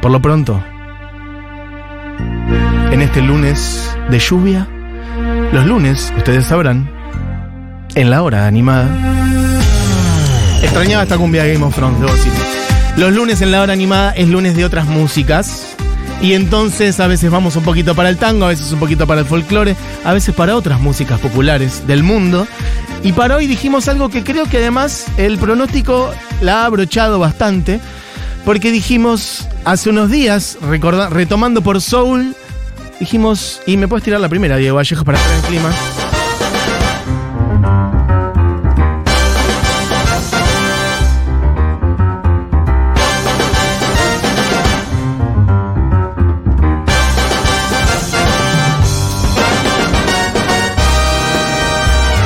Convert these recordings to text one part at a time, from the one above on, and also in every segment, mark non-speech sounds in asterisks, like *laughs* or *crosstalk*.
Por lo pronto, en este lunes de lluvia, los lunes, ustedes sabrán, en la hora animada. Extrañaba esta cumbia Game of Thrones, debo decir. Los lunes en la hora animada es lunes de otras músicas. Y entonces a veces vamos un poquito para el tango, a veces un poquito para el folclore, a veces para otras músicas populares del mundo. Y para hoy dijimos algo que creo que además el pronóstico la ha abrochado bastante, porque dijimos hace unos días, recorda- retomando por Soul, dijimos, y me puedes tirar la primera, Diego Vallejo, para estar en clima.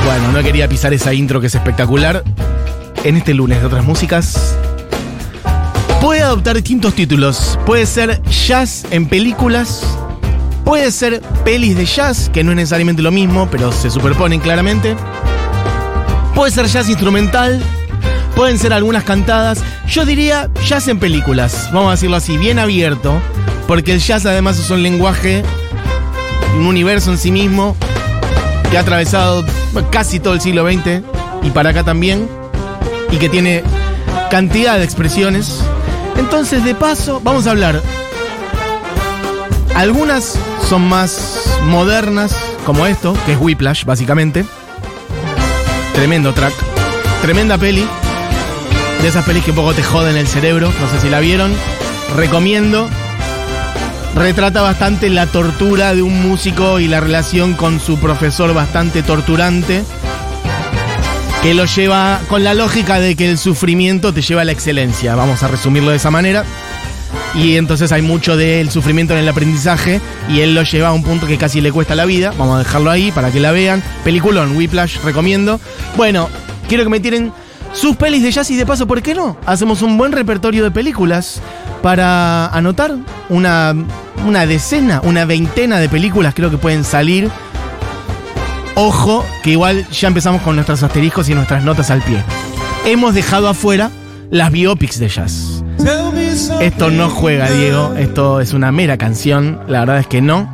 Bueno, no quería pisar esa intro que es espectacular. En este lunes de otras músicas. Puede adoptar distintos títulos. Puede ser jazz en películas. Puede ser pelis de jazz, que no es necesariamente lo mismo, pero se superponen claramente. Puede ser jazz instrumental. Pueden ser algunas cantadas. Yo diría jazz en películas. Vamos a decirlo así, bien abierto. Porque el jazz además es un lenguaje, un universo en sí mismo que ha atravesado casi todo el siglo XX y para acá también, y que tiene cantidad de expresiones. Entonces, de paso, vamos a hablar. Algunas son más modernas, como esto, que es Whiplash, básicamente. Tremendo track. Tremenda peli. De esas pelis que un poco te joden el cerebro, no sé si la vieron. Recomiendo retrata bastante la tortura de un músico y la relación con su profesor bastante torturante, que lo lleva con la lógica de que el sufrimiento te lleva a la excelencia, vamos a resumirlo de esa manera. Y entonces hay mucho del sufrimiento en el aprendizaje y él lo lleva a un punto que casi le cuesta la vida. Vamos a dejarlo ahí para que la vean. Peliculón, Whiplash, recomiendo. Bueno, quiero que me tiren sus pelis de jazz y de paso, ¿por qué no? Hacemos un buen repertorio de películas para anotar una, una decena, una veintena de películas creo que pueden salir. Ojo, que igual ya empezamos con nuestros asteriscos y nuestras notas al pie. Hemos dejado afuera las biopics de jazz. Esto no juega, Diego. Esto es una mera canción. La verdad es que no.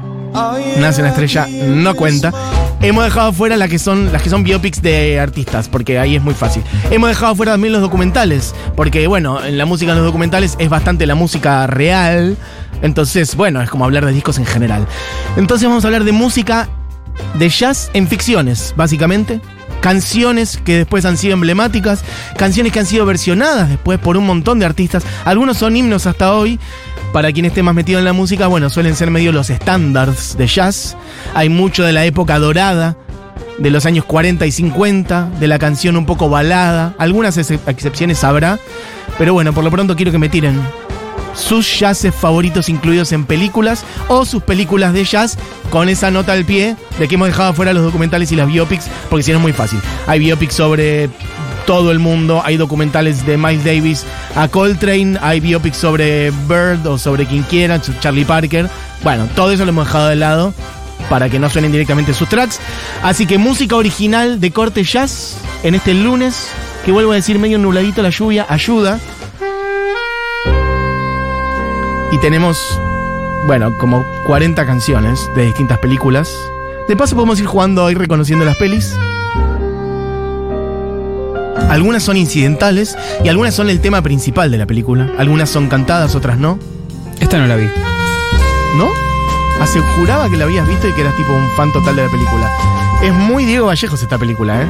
Nace una estrella, no cuenta. Hemos dejado fuera las que son las que son biopics de artistas, porque ahí es muy fácil. Hemos dejado fuera también los documentales, porque bueno, en la música en los documentales es bastante la música real. Entonces, bueno, es como hablar de discos en general. Entonces vamos a hablar de música de jazz en ficciones, básicamente. Canciones que después han sido emblemáticas, canciones que han sido versionadas después por un montón de artistas. Algunos son himnos hasta hoy. Para quien esté más metido en la música, bueno, suelen ser medio los estándares de jazz. Hay mucho de la época dorada, de los años 40 y 50, de la canción un poco balada. Algunas ex- excepciones habrá. Pero bueno, por lo pronto quiero que me tiren sus jazzes favoritos incluidos en películas o sus películas de jazz con esa nota al pie de que hemos dejado fuera los documentales y las biopics, porque si no es muy fácil. Hay biopics sobre todo el mundo, hay documentales de Miles Davis a Coltrane, hay biopics sobre Bird o sobre quien quiera, Charlie Parker. Bueno, todo eso lo hemos dejado de lado para que no suenen directamente sus tracks. Así que música original de corte jazz en este lunes, que vuelvo a decir medio nubladito la lluvia, ayuda. Y tenemos, bueno, como 40 canciones de distintas películas. De paso podemos ir jugando y reconociendo las pelis. Algunas son incidentales y algunas son el tema principal de la película. Algunas son cantadas, otras no. Esta no la vi. ¿No? Hace juraba que la habías visto y que eras tipo un fan total de la película. Es muy Diego Vallejos esta película, ¿eh?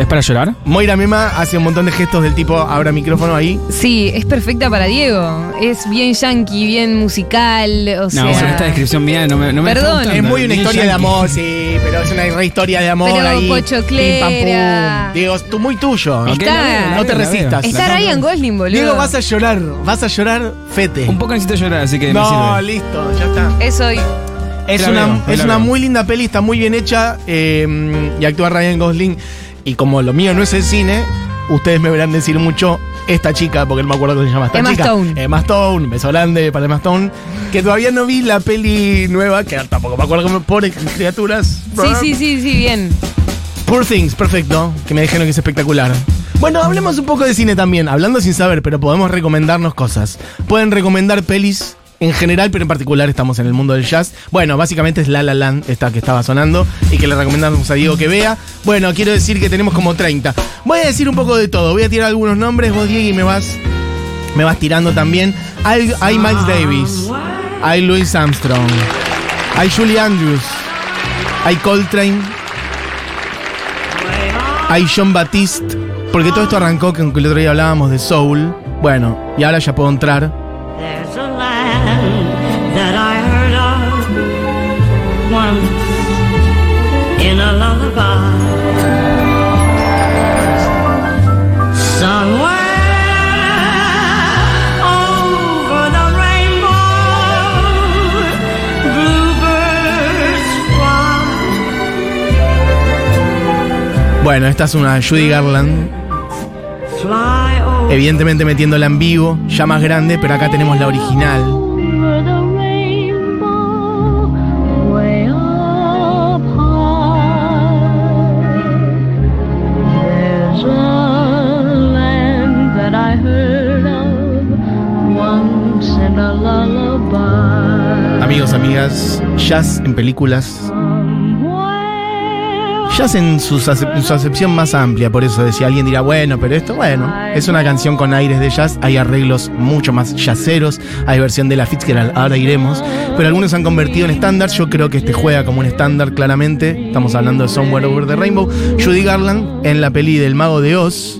¿Es para llorar? Moira Mema hace un montón de gestos del tipo, abra micrófono ahí. Sí, es perfecta para Diego. Es bien yankee, bien musical. O No, sea. bueno, esta descripción mía no me, no me está Perdón. Es muy una historia de amor, sí, pero es una re historia de amor Pero ahí. pochoclera. Pim, pam, pum. Diego, tú muy tuyo. Está- la veo, la No te resistas. Está Ryan. Gosling, boludo. Diego, vas a llorar, vas a llorar fete. Un poco necesito llorar, así que me No, sirve. listo, ya está. Es hoy. Es la una, veo, es una muy linda peli, está muy bien hecha eh, y actúa Ryan Gosling. Y como lo mío no es el cine, ustedes me verán decir mucho esta chica, porque no me acuerdo cómo se llama esta Emma chica. Stone. Emma Stone, beso grande para Emma Stone. Que todavía no vi la peli nueva, que tampoco me acuerdo cómo pone criaturas. Sí, sí, sí, sí, bien. Poor Things, perfecto. Que me dijeron que es espectacular. Bueno, hablemos un poco de cine también, hablando sin saber, pero podemos recomendarnos cosas. Pueden recomendar pelis en general, pero en particular estamos en el mundo del jazz. Bueno, básicamente es La La Land, esta que estaba sonando y que le recomendamos a Diego que vea. Bueno, quiero decir que tenemos como 30. Voy a decir un poco de todo, voy a tirar algunos nombres, vos Diego y me vas, me vas tirando también. Hay, hay Miles Davis, hay Louis Armstrong, hay Julie Andrews, hay Coltrane, hay John Baptiste, porque todo esto arrancó con que el otro día hablábamos de Soul. Bueno, y ahora ya puedo entrar. In a lullaby. Somewhere. Bueno, esta es una Judy Garland, evidentemente metiéndola en vivo, ya más grande, pero acá tenemos la original. Amigos, amigas, jazz en películas. Jazz en su, acepción más amplia, por eso decía alguien dirá, bueno, pero esto, bueno, es una canción con aires de jazz, hay arreglos mucho más jazzeros, hay versión de la Fitzgerald, ahora iremos, pero algunos han convertido en estándar, yo creo que este juega como un estándar claramente, estamos hablando de Somewhere Over the Rainbow, Judy Garland en la peli del Mago de Oz,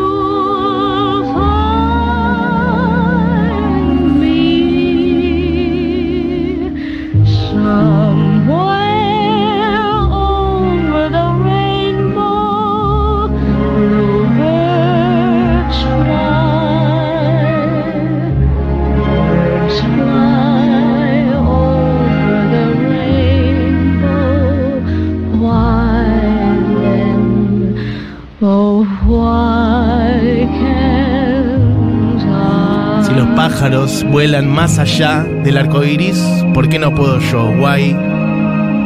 pájaros vuelan más allá del arco iris, ¿por qué no puedo yo? Why?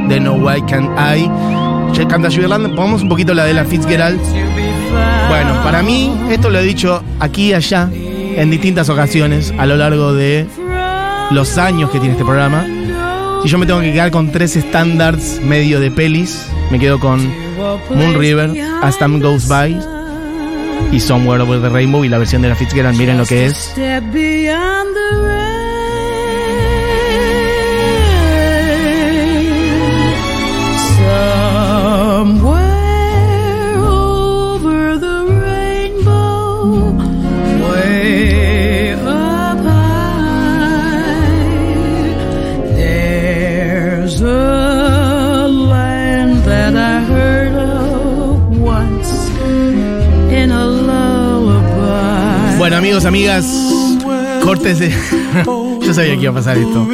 De no why can I? Ya canta Garland, pongamos un poquito la de la Fitzgerald. Bueno, para mí, esto lo he dicho aquí y allá, en distintas ocasiones, a lo largo de los años que tiene este programa. Si yo me tengo que quedar con tres estándares medio de pelis, me quedo con Moon River, As Time Goes By y Somewhere Over the Rainbow y la versión de la Fitzgerald, miren lo que es. Amigos, amigas, cortes. *laughs* Yo sabía que iba a pasar esto.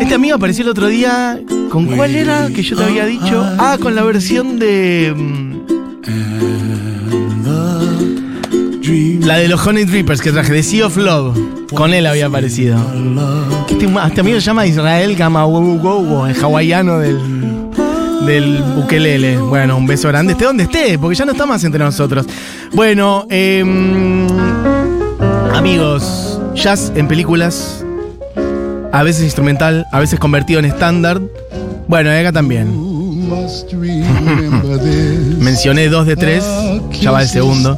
Este amigo apareció el otro día. ¿Con cuál era que yo te había dicho? Ah, con la versión de. mm, La de los Honey Drippers que traje, de Sea of Love. Con él había aparecido. Este, este amigo se llama Israel Gamawowo, el hawaiano del, del ukelele. Bueno, un beso grande, esté donde esté, porque ya no está más entre nosotros. Bueno, em, amigos, jazz en películas, a veces instrumental, a veces convertido en estándar. Bueno, acá también. *laughs* Mencioné dos de tres, ya va el segundo.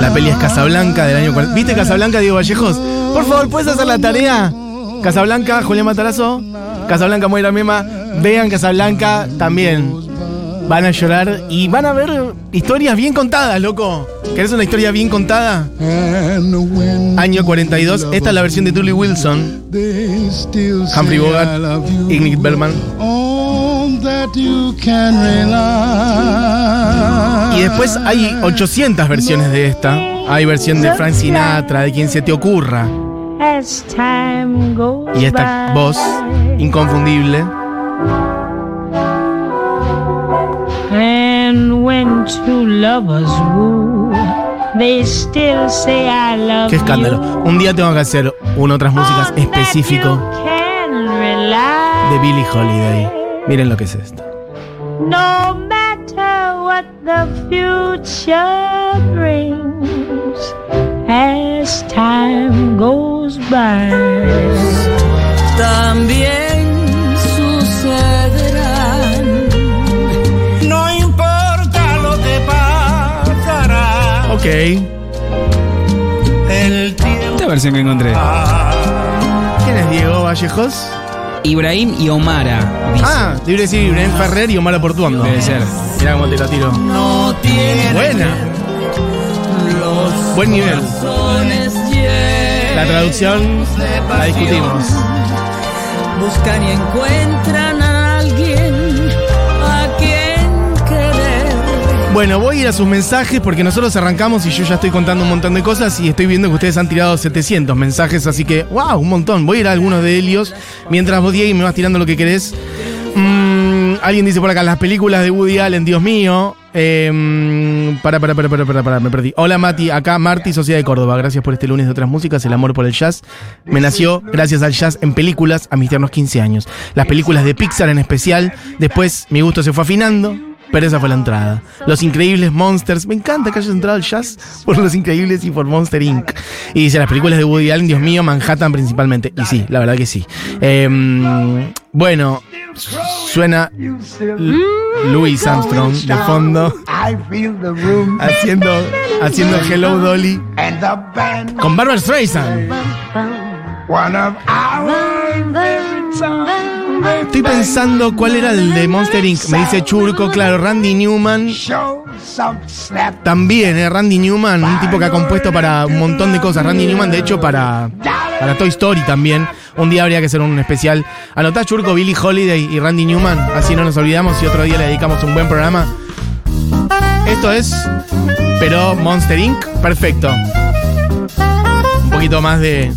La peli es Casablanca del año 40. ¿Viste Casablanca, Diego Vallejos? Por favor, ¿puedes hacer la tarea? Casablanca, Julián Matarazo. Casablanca, Moira Mema. Vean Casablanca también. Van a llorar y van a ver historias bien contadas, loco. ¿Querés una historia bien contada? Año 42. Esta es la versión de Tully Wilson. Humphrey Bogart, Ingrid Bergman. Y después hay 800 versiones de esta. Hay versión de Frank Sinatra, de quien se te ocurra. Y esta voz inconfundible. And when two lovers woo, they still say I love Qué escándalo. you. Un día tengo que hacer un otras músicas específico you can rely. de Billie Holiday. Miren lo que es esto. No matter what the future brings, as time goes by. también Ok. el. Esta versión que encontré. ¿Quién es Diego Vallejos? Ibrahim y Omara. Dice. Ah, libre decir Ibrahim Ferrer y Omar Portuondo. Debe ser. Mirá cómo te lo tiro. No tiene Buena. los Buen nivel. La traducción la discutimos. Buscan y encuentran Bueno, voy a ir a sus mensajes porque nosotros arrancamos y yo ya estoy contando un montón de cosas y estoy viendo que ustedes han tirado 700 mensajes, así que, wow, un montón. Voy a ir a algunos de Helios mientras vos, Diego, me vas tirando lo que querés. Mm, alguien dice por acá, las películas de Woody Allen, Dios mío. Eh, para, para, para, para, para, para, me perdí. Hola Mati, acá Marti, Sociedad de Córdoba. Gracias por este lunes de otras músicas, el amor por el jazz. Me nació gracias al jazz en películas a mis tiernos 15 años. Las películas de Pixar en especial. Después mi gusto se fue afinando. Pero esa fue la entrada. Los Increíbles Monsters. Me encanta que hayas entrado al jazz por Los Increíbles y por Monster Inc. Y dice, las películas de Woody Allen, Dios mío, Manhattan principalmente. Y sí, la verdad que sí. Em, bueno, suena Louis Armstrong de fondo haciendo, haciendo Hello Dolly con Barbara Streisand. One of our. Estoy pensando cuál era el de Monster Inc. Me dice Churco, claro, Randy Newman. También, ¿eh? Randy Newman, un tipo que ha compuesto para un montón de cosas. Randy Newman, de hecho, para, para Toy Story también. Un día habría que hacer un especial. Anotá Churco, Billy Holiday y Randy Newman, así no nos olvidamos y otro día le dedicamos un buen programa. Esto es, pero Monster Inc. Perfecto. Un poquito más de.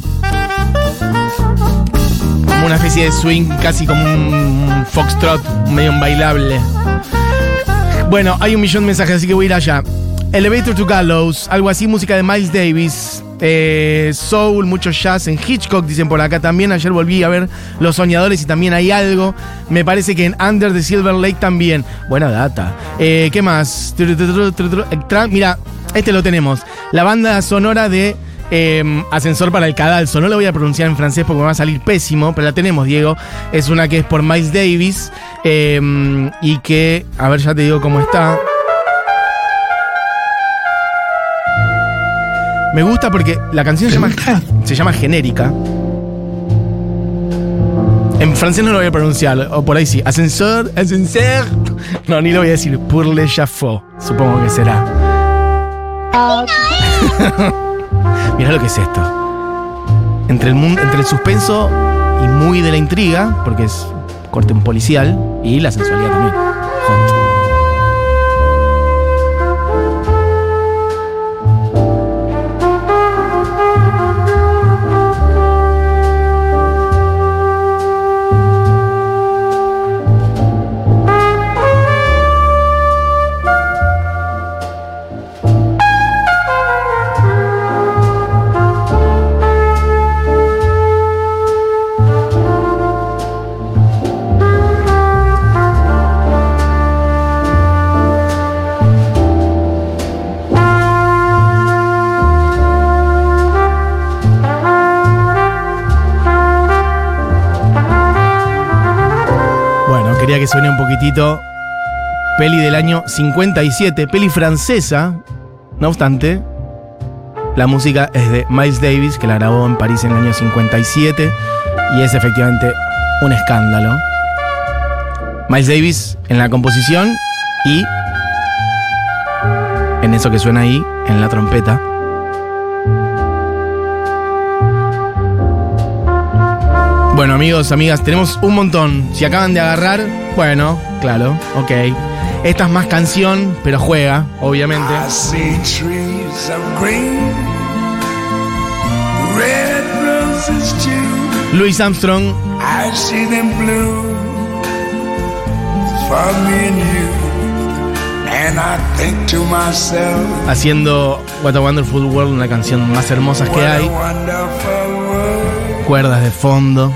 Una especie de swing, casi como un foxtrot, medio bailable. Bueno, hay un millón de mensajes, así que voy a ir allá. Elevator to Gallows, algo así, música de Miles Davis. eh, soul, mucho jazz en Hitchcock, dicen por acá también. Ayer volví a ver Los Soñadores y también hay algo. Me parece que en Under the Silver Lake también. Buena data. Eh, ¿Qué más? Mira, este lo tenemos. La banda sonora de eh, Ascensor para el Cadalso. No lo voy a pronunciar en francés porque me va a salir pésimo, pero la tenemos, Diego. Es una que es por Miles Davis eh, y que, a ver, ya te digo cómo está. Me gusta porque la canción se llama, *laughs* se llama Genérica. En francés no lo voy a pronunciar, o por ahí sí. Ascensor, ascenseur. No, ni lo voy a decir. Pour le chafaud, supongo que será. *laughs* Mirá lo que es esto. Entre el, entre el suspenso y muy de la intriga, porque es corte un policial, y la sensualidad también. Poquitito. Peli del año 57, peli francesa. No obstante, la música es de Miles Davis, que la grabó en París en el año 57. Y es efectivamente un escándalo. Miles Davis en la composición y en eso que suena ahí, en la trompeta. Bueno, amigos, amigas, tenemos un montón. Si acaban de agarrar, bueno, claro, ok. Esta es más canción, pero juega, obviamente. I see trees of green, red roses roses too. Louis Armstrong I see them bloom for me and you. And I think to myself, haciendo What a Wonderful World, una canción más hermosa que hay. Cuerdas de fondo.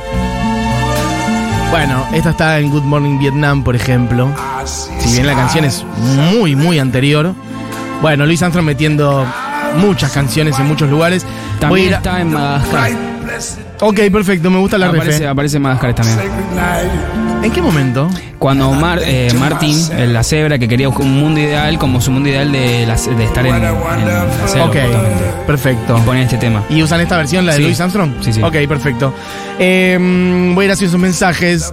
Bueno, esta está en Good Morning Vietnam, por ejemplo. Si bien la canción es muy, muy anterior. Bueno, Louis Armstrong metiendo muchas canciones en muchos lugares. También está en Madagascar. Ok, perfecto, me gusta la Aparece, refe. aparece Madagascar también. ¿En qué momento? Cuando Mar, eh, Martin, eh, la cebra, que quería un mundo ideal, como su mundo ideal de, la- de estar en, en la selva, Ok, justamente. perfecto. Y ponen este tema. ¿Y usan esta versión, la de Sí. Louis Armstrong? Sí, sí. Ok, perfecto. Eh, voy a ir haciendo sus mensajes.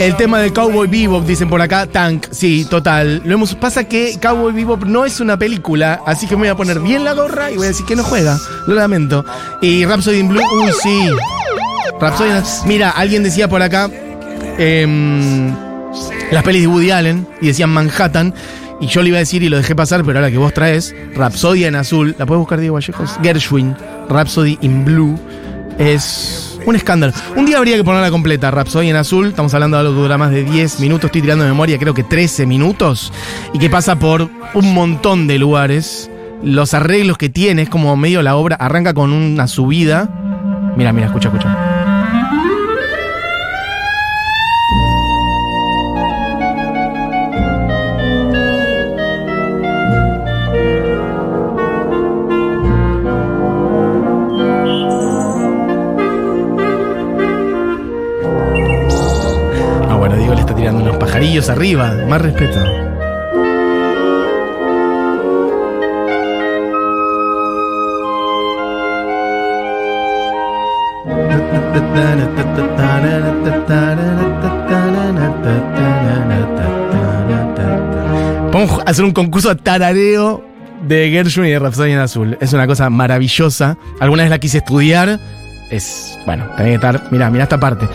El tema de Cowboy Bebop, dicen por acá, Tank. Sí, total. Lo hemos, pasa que Cowboy Bebop no es una película, así que me voy a poner bien la gorra y voy a decir que no juega. Lo lamento. Y Rhapsody in Blue, uy, sí. Rhapsody in- Mira, alguien decía por acá em, las pelis de Woody Allen y decían Manhattan. Y yo le iba a decir y lo dejé pasar, pero ahora que vos traes, Rhapsody en azul, ¿la puedes buscar Diego Vallejos? Gershwin, Rhapsody in Blue, es un escándalo. Un día habría que ponerla completa, Rhapsody en azul, estamos hablando de algo que dura más de 10 minutos, estoy tirando de memoria, creo que 13 minutos, y que pasa por un montón de lugares. Los arreglos que tiene, es como medio la obra, arranca con una subida. Mira, mira, escucha, escucha. Pajarillos arriba. Más respeto. A hacer un concurso de tarareo de Gershwin y de Rhapsody en Azul. Es una cosa maravillosa. Alguna vez la quise estudiar. Es, bueno, tenés que estar, mira, mira esta parte.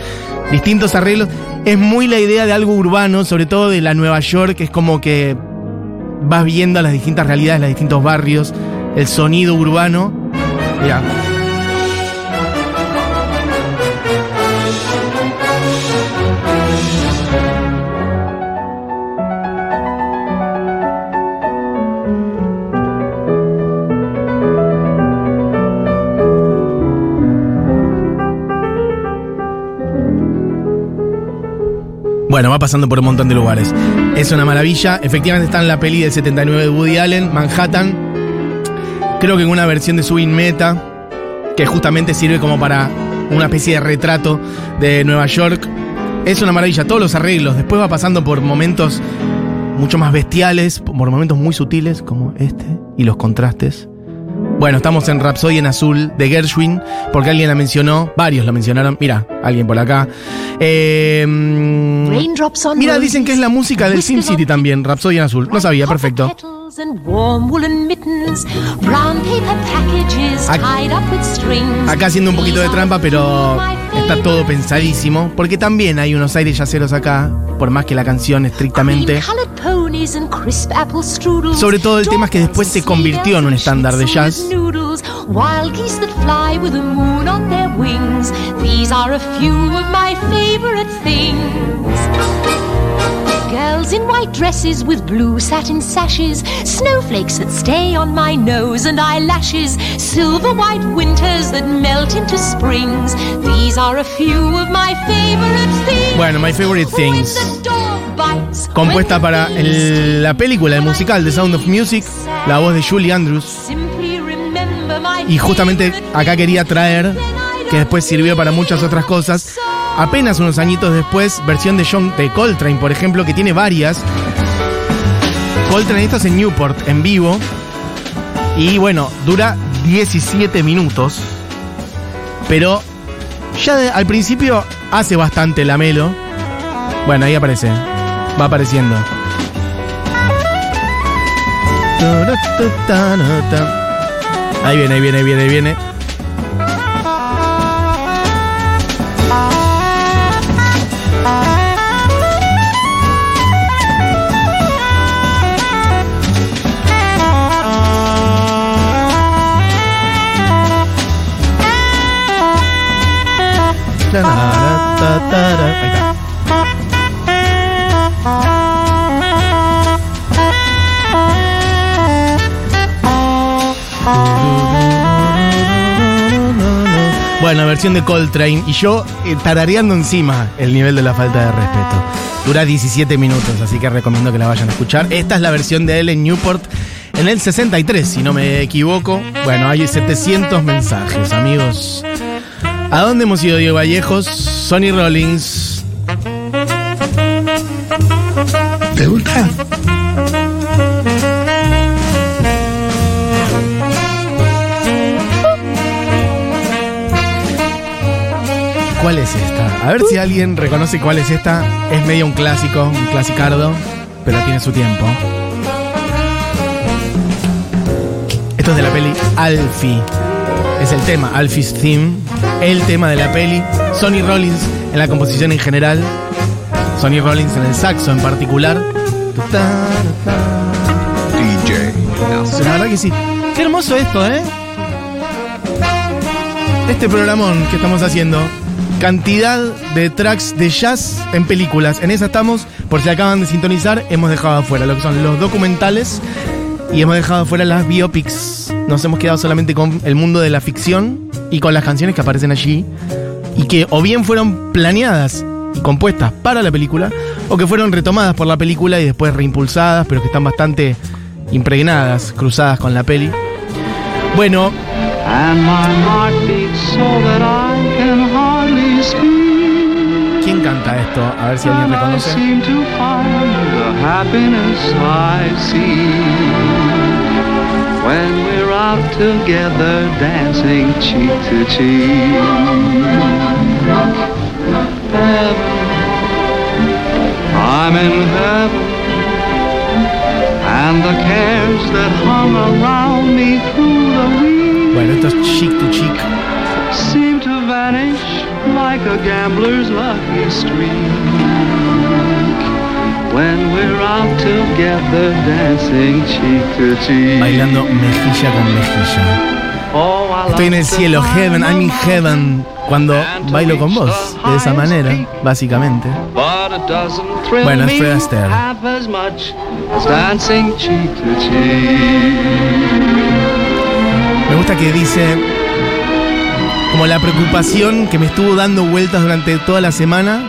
Distintos arreglos. Es muy la idea de algo urbano, sobre todo de la Nueva York, que es como que vas viendo las distintas realidades, los distintos barrios, el sonido urbano. Mira. Bueno, va pasando por un montón de lugares. Es una maravilla. Efectivamente está en la peli del 79 de Woody Allen, Manhattan. Creo que en una versión de Swing Meta, que justamente sirve como para una especie de retrato de Nueva York. Es una maravilla. Todos los arreglos. Después va pasando por momentos mucho más bestiales, por momentos muy sutiles, como este, y los contrastes. Bueno, estamos en Rhapsody en Azul de Gershwin, porque alguien la mencionó, varios la mencionaron. Mira, alguien por acá. Eh, mira, dicen que es la música del SimCity on también, Rhapsody en Azul. No sabía, perfecto. Acá haciendo un poquito de trampa, pero está todo pensadísimo, porque también hay unos aires yaceros acá, por más que la canción estrictamente. Cream-colored and crisp apple strudels, Sobre todo el tema es que después se convirtió en un estándar de jazz. Noodles, wild geese that fly with the moon on their wings. These are a few of my favorite things. Girls in white dresses with blue satin sashes, snowflakes that stay on my nose and eyelashes, silver white winters that melt into springs. These are a few of my favorite things. Bueno, My Favorite Things. Compuesta para la película, el musical The Sound of Music, la voz de Julie Andrews. Y justamente acá quería traer, que después sirvió para muchas otras cosas, apenas unos añitos después, versión de John de Coltrane, por ejemplo, que tiene varias. Coltrane, esto es en Newport, en vivo. Y bueno, dura 17 minutos. Pero ya al principio hace bastante la melo. Bueno, ahí aparece. Va apareciendo. Ahí viene, ahí viene, ahí viene, ahí viene. Ahí está. Bueno, versión de Coltrane y yo eh, tarareando encima el nivel de la falta de respeto. Dura 17 minutos, así que recomiendo que la vayan a escuchar. Esta es la versión de él en Newport en el 63, si no me equivoco. Bueno, hay 700 mensajes, amigos. ¿A dónde hemos ido, Diego Vallejos? Sonny Rollins. ¿Te gusta? ¿Cuál es esta? A ver si alguien reconoce cuál es esta. Es medio un clásico, un clasicardo, pero tiene su tiempo. Esto es de la peli Alfie. Es el tema, Alfie's Theme. El tema de la peli. Sonny Rollins en la composición en general. Sonny Rollins en el saxo en particular. DJ. La verdad que sí. Qué hermoso esto, ¿eh? Este programón que estamos haciendo. Cantidad de tracks de jazz en películas. En esa estamos, por si acaban de sintonizar, hemos dejado afuera lo que son los documentales y hemos dejado afuera las biopics. Nos hemos quedado solamente con el mundo de la ficción y con las canciones que aparecen allí y que o bien fueron planeadas y compuestas para la película o que fueron retomadas por la película y después reimpulsadas, pero que están bastante impregnadas, cruzadas con la peli. Bueno, speak. ¿quién canta esto? A ver si alguien reconoce. seem to find the happiness I see when we're out together dancing cheek to cheek. Heaven, I'm in heaven, and the cares that hung around me through the week Bueno, esto es chic to chic. Seem to vanish like a gambler's lucky streak when we're out together dancing cheek to cheek. Bailando mejilla con mejilla. Oh, Estoy en el cielo, heaven, I'm in heaven. Cuando bailo con vos, de esa manera, básicamente. Bueno, es Fred Astaire. Me gusta que dice como la preocupación que me estuvo dando vueltas durante toda la semana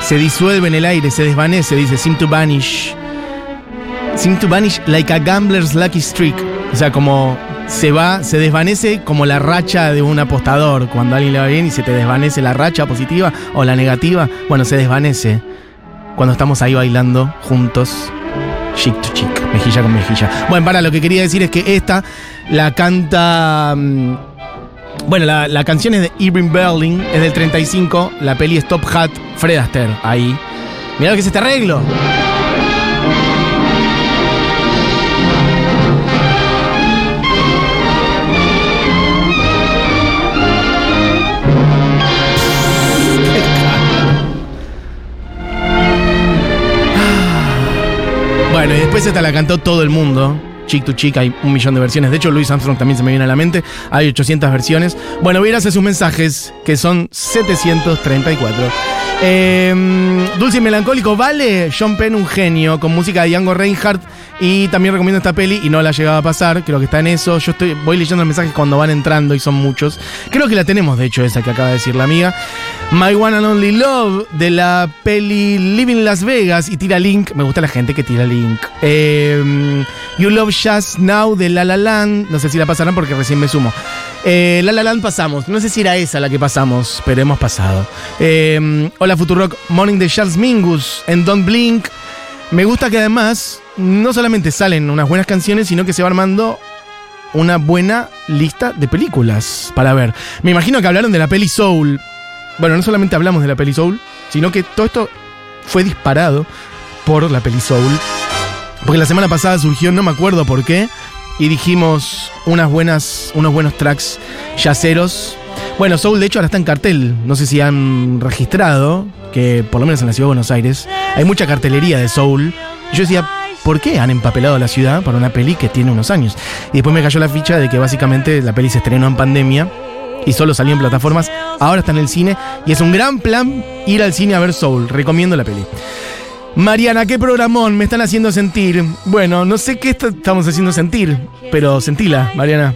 se disuelve en el aire, se desvanece, dice seem to vanish. Seem to vanish like a gambler's lucky streak. O sea, como se va, se desvanece como la racha de un apostador. Cuando a alguien le va bien y se te desvanece la racha positiva o la negativa, bueno, se desvanece cuando estamos ahí bailando juntos. Chic to chic, mejilla con mejilla. Bueno, para lo que quería decir es que esta la canta. Bueno, la, la canción es de Irving Berlin, es del 35. La peli es Top Hat, Fred Astaire, ahí. Mirá lo que es este arreglo. Bueno, y después esta la cantó todo el mundo. Chick to Chick, hay un millón de versiones. De hecho, Louis Armstrong también se me viene a la mente. Hay 800 versiones. Bueno, voy a ir hacia sus mensajes, que son 734. Eh, Dulce y melancólico, vale. John Penn, un genio, con música de Django Reinhardt. Y también recomiendo esta peli y no la llegaba a pasar. Creo que está en eso. Yo estoy, voy leyendo los mensajes cuando van entrando y son muchos. Creo que la tenemos, de hecho, esa que acaba de decir la amiga. My One and Only Love de la peli Living Las Vegas y tira link. Me gusta la gente que tira link. Eh, you Love Just Now de La La Land. No sé si la pasarán porque recién me sumo. Eh, la La Land pasamos. No sé si era esa la que pasamos, pero hemos pasado. Eh, hola Futurock, Morning de Charles Mingus en Don't Blink. Me gusta que además no solamente salen unas buenas canciones, sino que se va armando una buena lista de películas para ver. Me imagino que hablaron de la peli Soul. Bueno, no solamente hablamos de la peli Soul, sino que todo esto fue disparado por la peli Soul. Porque la semana pasada surgió, no me acuerdo por qué, y dijimos unas buenas, unos buenos tracks yaceros. Bueno, Soul de hecho ahora está en cartel. No sé si han registrado que por lo menos en la ciudad de Buenos Aires hay mucha cartelería de Soul. Yo decía, ¿por qué han empapelado la ciudad para una peli que tiene unos años? Y después me cayó la ficha de que básicamente la peli se estrenó en pandemia y solo salió en plataformas. Ahora está en el cine y es un gran plan ir al cine a ver Soul. Recomiendo la peli. Mariana, qué programón me están haciendo sentir. Bueno, no sé qué est- estamos haciendo sentir, pero sentila, Mariana.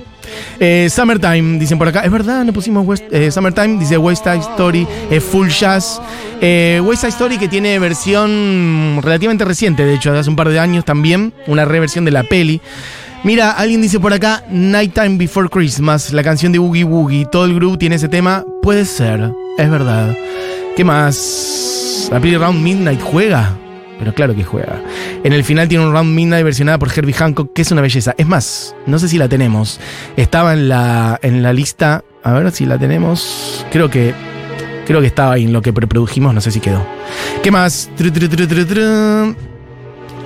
Eh, Summertime, dicen por acá. Es verdad, no pusimos West- eh, Summertime, dice West Side Story, es full jazz. Eh, West Side Story que tiene versión relativamente reciente, de hecho, de hace un par de años también, una reversión de la peli. Mira, alguien dice por acá, Nighttime Before Christmas, la canción de Boogie Woogie. Todo el group tiene ese tema. Puede ser, es verdad. ¿Qué más? La peli Round Midnight juega. Pero claro que juega. En el final tiene un Round Midnight versionada por Herbie Hancock, que es una belleza. Es más, no sé si la tenemos. Estaba en la, en la lista. A ver si la tenemos. Creo que. Creo que estaba ahí en lo que preprodujimos, no sé si quedó. ¿Qué más?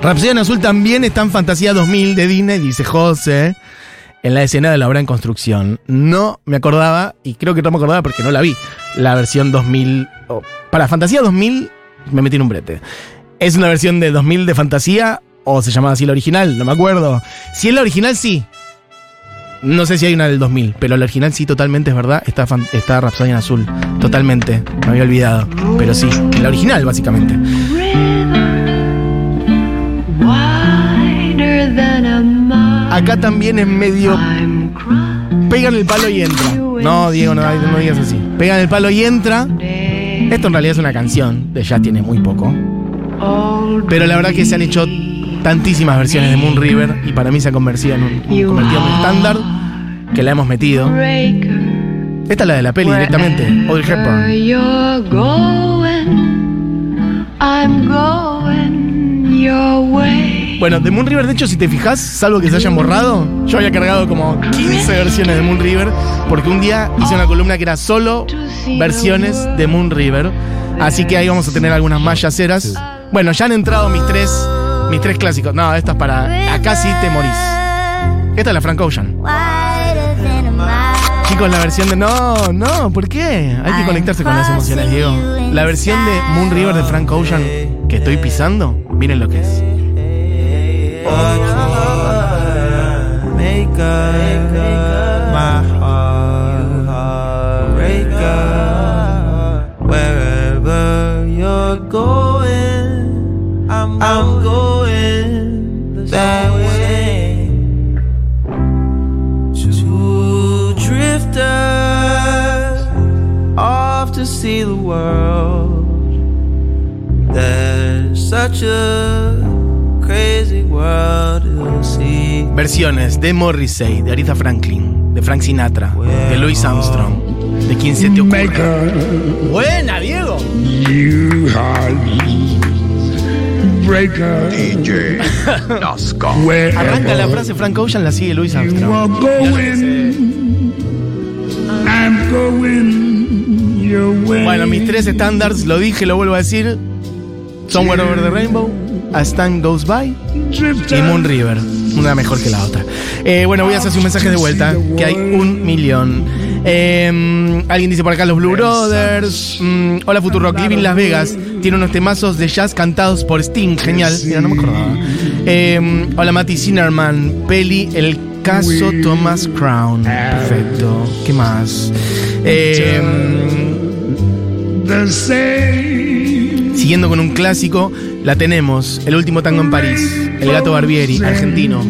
Rhapsody en Azul también está en Fantasía 2000 de Disney, dice José. En la escena de la obra en construcción. No me acordaba, y creo que no me acordaba porque no la vi. La versión 2000. oh, para Fantasía 2000 me metí en un brete. ¿Es una versión de 2000 de fantasía o se llamaba así la original? No me acuerdo. Si es la original, sí. No sé si hay una del 2000, pero la original sí, totalmente es verdad. Está, está Rhapsody en azul. Totalmente. Me había olvidado. Pero sí, la original, básicamente. Acá también es medio. Pegan el palo y entra. No, Diego, no, no digas así. Pegan el palo y entra. Esto en realidad es una canción. De ya tiene muy poco. Pero la verdad que se han hecho tantísimas versiones de Moon River y para mí se ha convertido en un, convertido en un estándar que la hemos metido. Esta es la de la peli directamente, Audrey Hepburn. Bueno, de Moon River, de hecho, si te fijas, salvo que se hayan borrado, yo había cargado como 15 versiones de Moon River, porque un día hice una columna que era solo versiones de Moon River. Así que ahí vamos a tener algunas más yaceras. Bueno, ya han entrado mis tres, mis tres clásicos. No, esta es para. Acá sí te morís. Esta es la Frank Ocean. Chicos, la versión de. No, no, ¿por qué? Hay que conectarse con las emociones, Diego. La versión de Moon River de Frank Ocean que estoy pisando, miren lo que es. Make up my Versiones de Morrissey, de Aretha Franklin, de Frank Sinatra, de Louis Armstrong, de quien se te ocurra. Buena, Diego. You breaker. DJ *laughs* Arranca la frase Frank Ocean, la sigue Louis You are Armstrong. going. I'm going your way. Bueno, mis tres estándares, lo dije, lo vuelvo a decir. Somewhere Over the Rainbow, As Time Goes By y Moon River. Una mejor que la otra. Eh, bueno, voy a hacer un mensaje de vuelta, que hay un millón. Eh, alguien dice por acá los Blue Brothers. Mm, hola Futurock, Living Las Vegas. Tiene unos temazos de jazz cantados por Sting. Genial. Mira, no me acordaba. Eh, hola Mati Sinnerman. Peli El caso Thomas Crown. Perfecto. ¿Qué más? Eh, The same. Siguiendo con un clásico, la tenemos, El último tango en París, El gato Barbieri, argentino.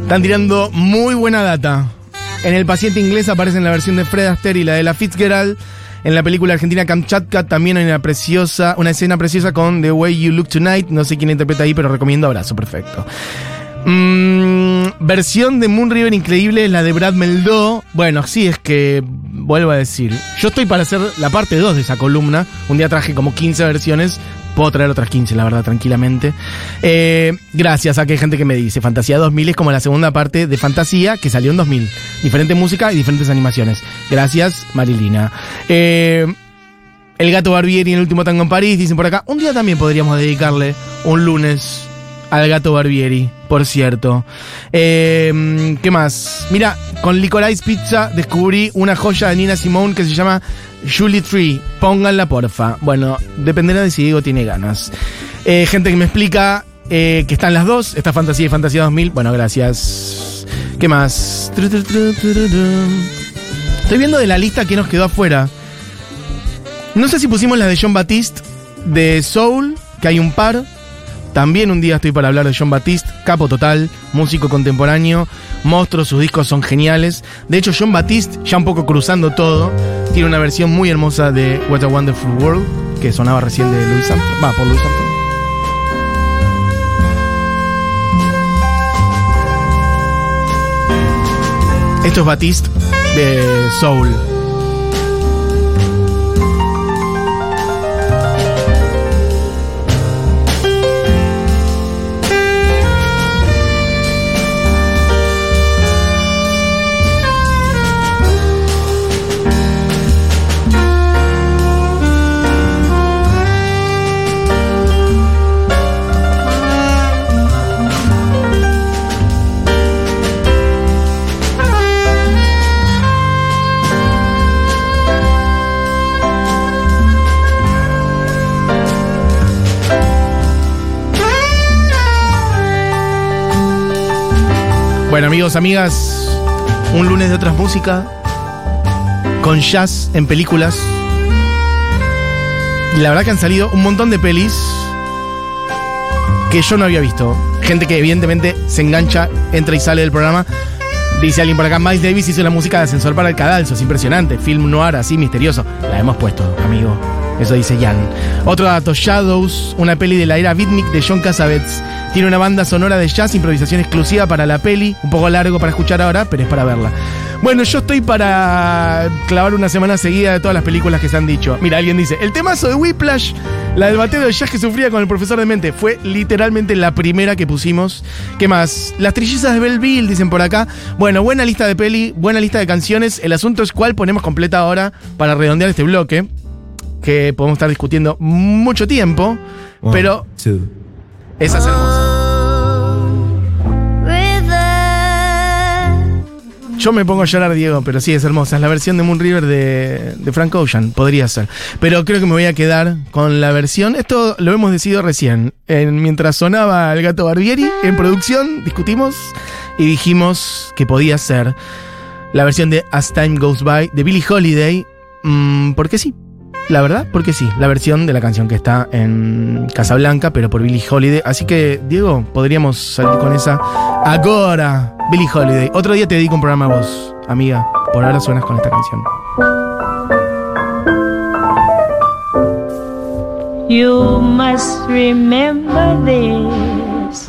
Están tirando muy buena data. En El paciente inglés aparece en la versión de Fred Astaire y la de la Fitzgerald. En la película argentina Kamchatka también hay una preciosa, una escena preciosa con The Way You Look Tonight. No sé quién interpreta ahí, pero recomiendo abrazo, perfecto. Mm, versión de Moon River increíble es la de Brad Meldó. Bueno, sí, es que vuelvo a decir. Yo estoy para hacer la parte 2 de esa columna. Un día traje como 15 versiones. Puedo traer otras 15, la verdad, tranquilamente. Eh, gracias a que hay gente que me dice. Fantasía 2000 es como la segunda parte de Fantasía que salió en 2000. Diferente música y diferentes animaciones. Gracias, Marilina. Eh, el gato Barbieri en el último tango en París, dicen por acá. Un día también podríamos dedicarle un lunes al gato Barbieri, por cierto. Eh, ¿Qué más? Mira, con Licorice Pizza descubrí una joya de Nina Simone que se llama Julie Tree. Pónganla, porfa. Bueno, dependerá de si Diego tiene ganas. Eh, gente que me explica eh, que están las dos, está Fantasía y Fantasía 2000. Bueno, gracias. ¿Qué más? Estoy viendo de la lista que nos quedó afuera. No sé si pusimos las de John Batiste, de Soul, que hay un par. También un día estoy para hablar de John Batiste, capo total, músico contemporáneo, monstruo, sus discos son geniales. De hecho, John Batiste, ya un poco cruzando todo, tiene una versión muy hermosa de What a Wonderful World, que sonaba recién de Louis Armstrong. Va, por Louis Armstrong. Esto es Batiste de Soul. Bueno, amigos, amigas, un lunes de otras música con jazz en películas. Y la verdad que han salido un montón de pelis que yo no había visto. Gente que evidentemente se engancha, entra y sale del programa. Dice alguien por acá, Miles Davis hizo la música de ascensor para el cadalso, es impresionante. Film noir así misterioso. La hemos puesto, amigo. Eso dice Jan. Otro dato, Shadows, una peli de la era beatnik de John Cassavetes. Tiene una banda sonora de jazz, improvisación exclusiva para la peli. Un poco largo para escuchar ahora, pero es para verla. Bueno, yo estoy para clavar una semana seguida de todas las películas que se han dicho. Mira, alguien dice, el temazo de Whiplash, la del bateo de jazz que sufría con el profesor de mente, fue literalmente la primera que pusimos. ¿Qué más? Las trillizas de Belleville, dicen por acá. Bueno, buena lista de peli, buena lista de canciones. El asunto es cuál ponemos completa ahora para redondear este bloque que podemos estar discutiendo mucho tiempo, pero esa es hermosa. Yo me pongo a llorar, Diego, pero sí, es hermosa. Es la versión de Moon River de, de Frank Ocean, podría ser. Pero creo que me voy a quedar con la versión. Esto lo hemos decidido recién. En- mientras sonaba el gato Barbieri, en producción discutimos y dijimos que podía ser la versión de As Time Goes By de Billie Holiday. Mm, porque sí. La verdad, porque sí, la versión de la canción que está en Casablanca, pero por Billie Holiday. Así que, Diego, podríamos salir con esa. Ahora, Billie Holiday. Otro día te dedico un programa a vos, amiga. Por ahora suenas con esta canción. You must remember this.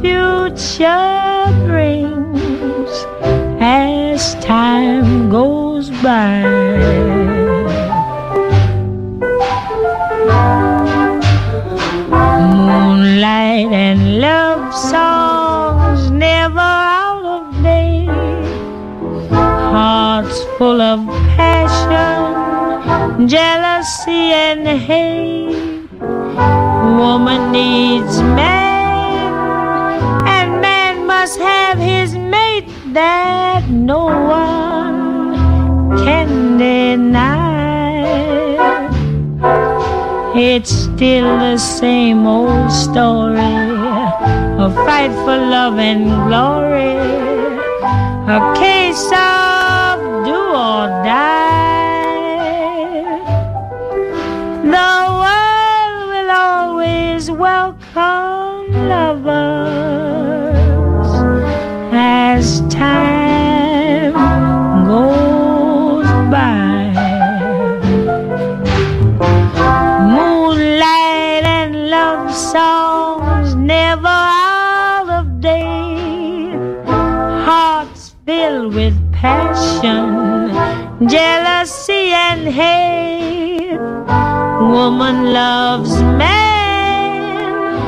Future brings, as time goes by. Moonlight and love songs never out of date. Hearts full of passion, jealousy and hate. Woman needs man, must have his mate that no one can deny. It's still the same old story. A fight for love and glory. A case of do or die. day. Hearts filled with passion, jealousy, and hate. Woman loves man,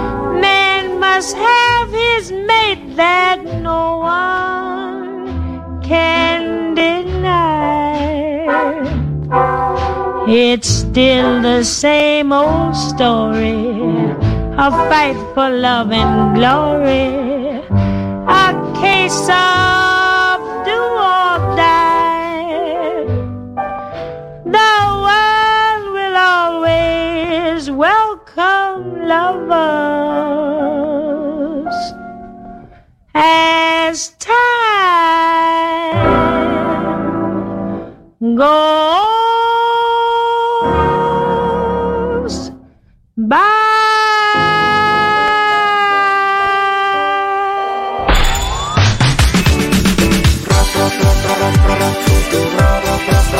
man must have his mate that no one can deny. It's still the same old story a fight for love and glory a case of do or die. The world will always welcome lovers as time goes.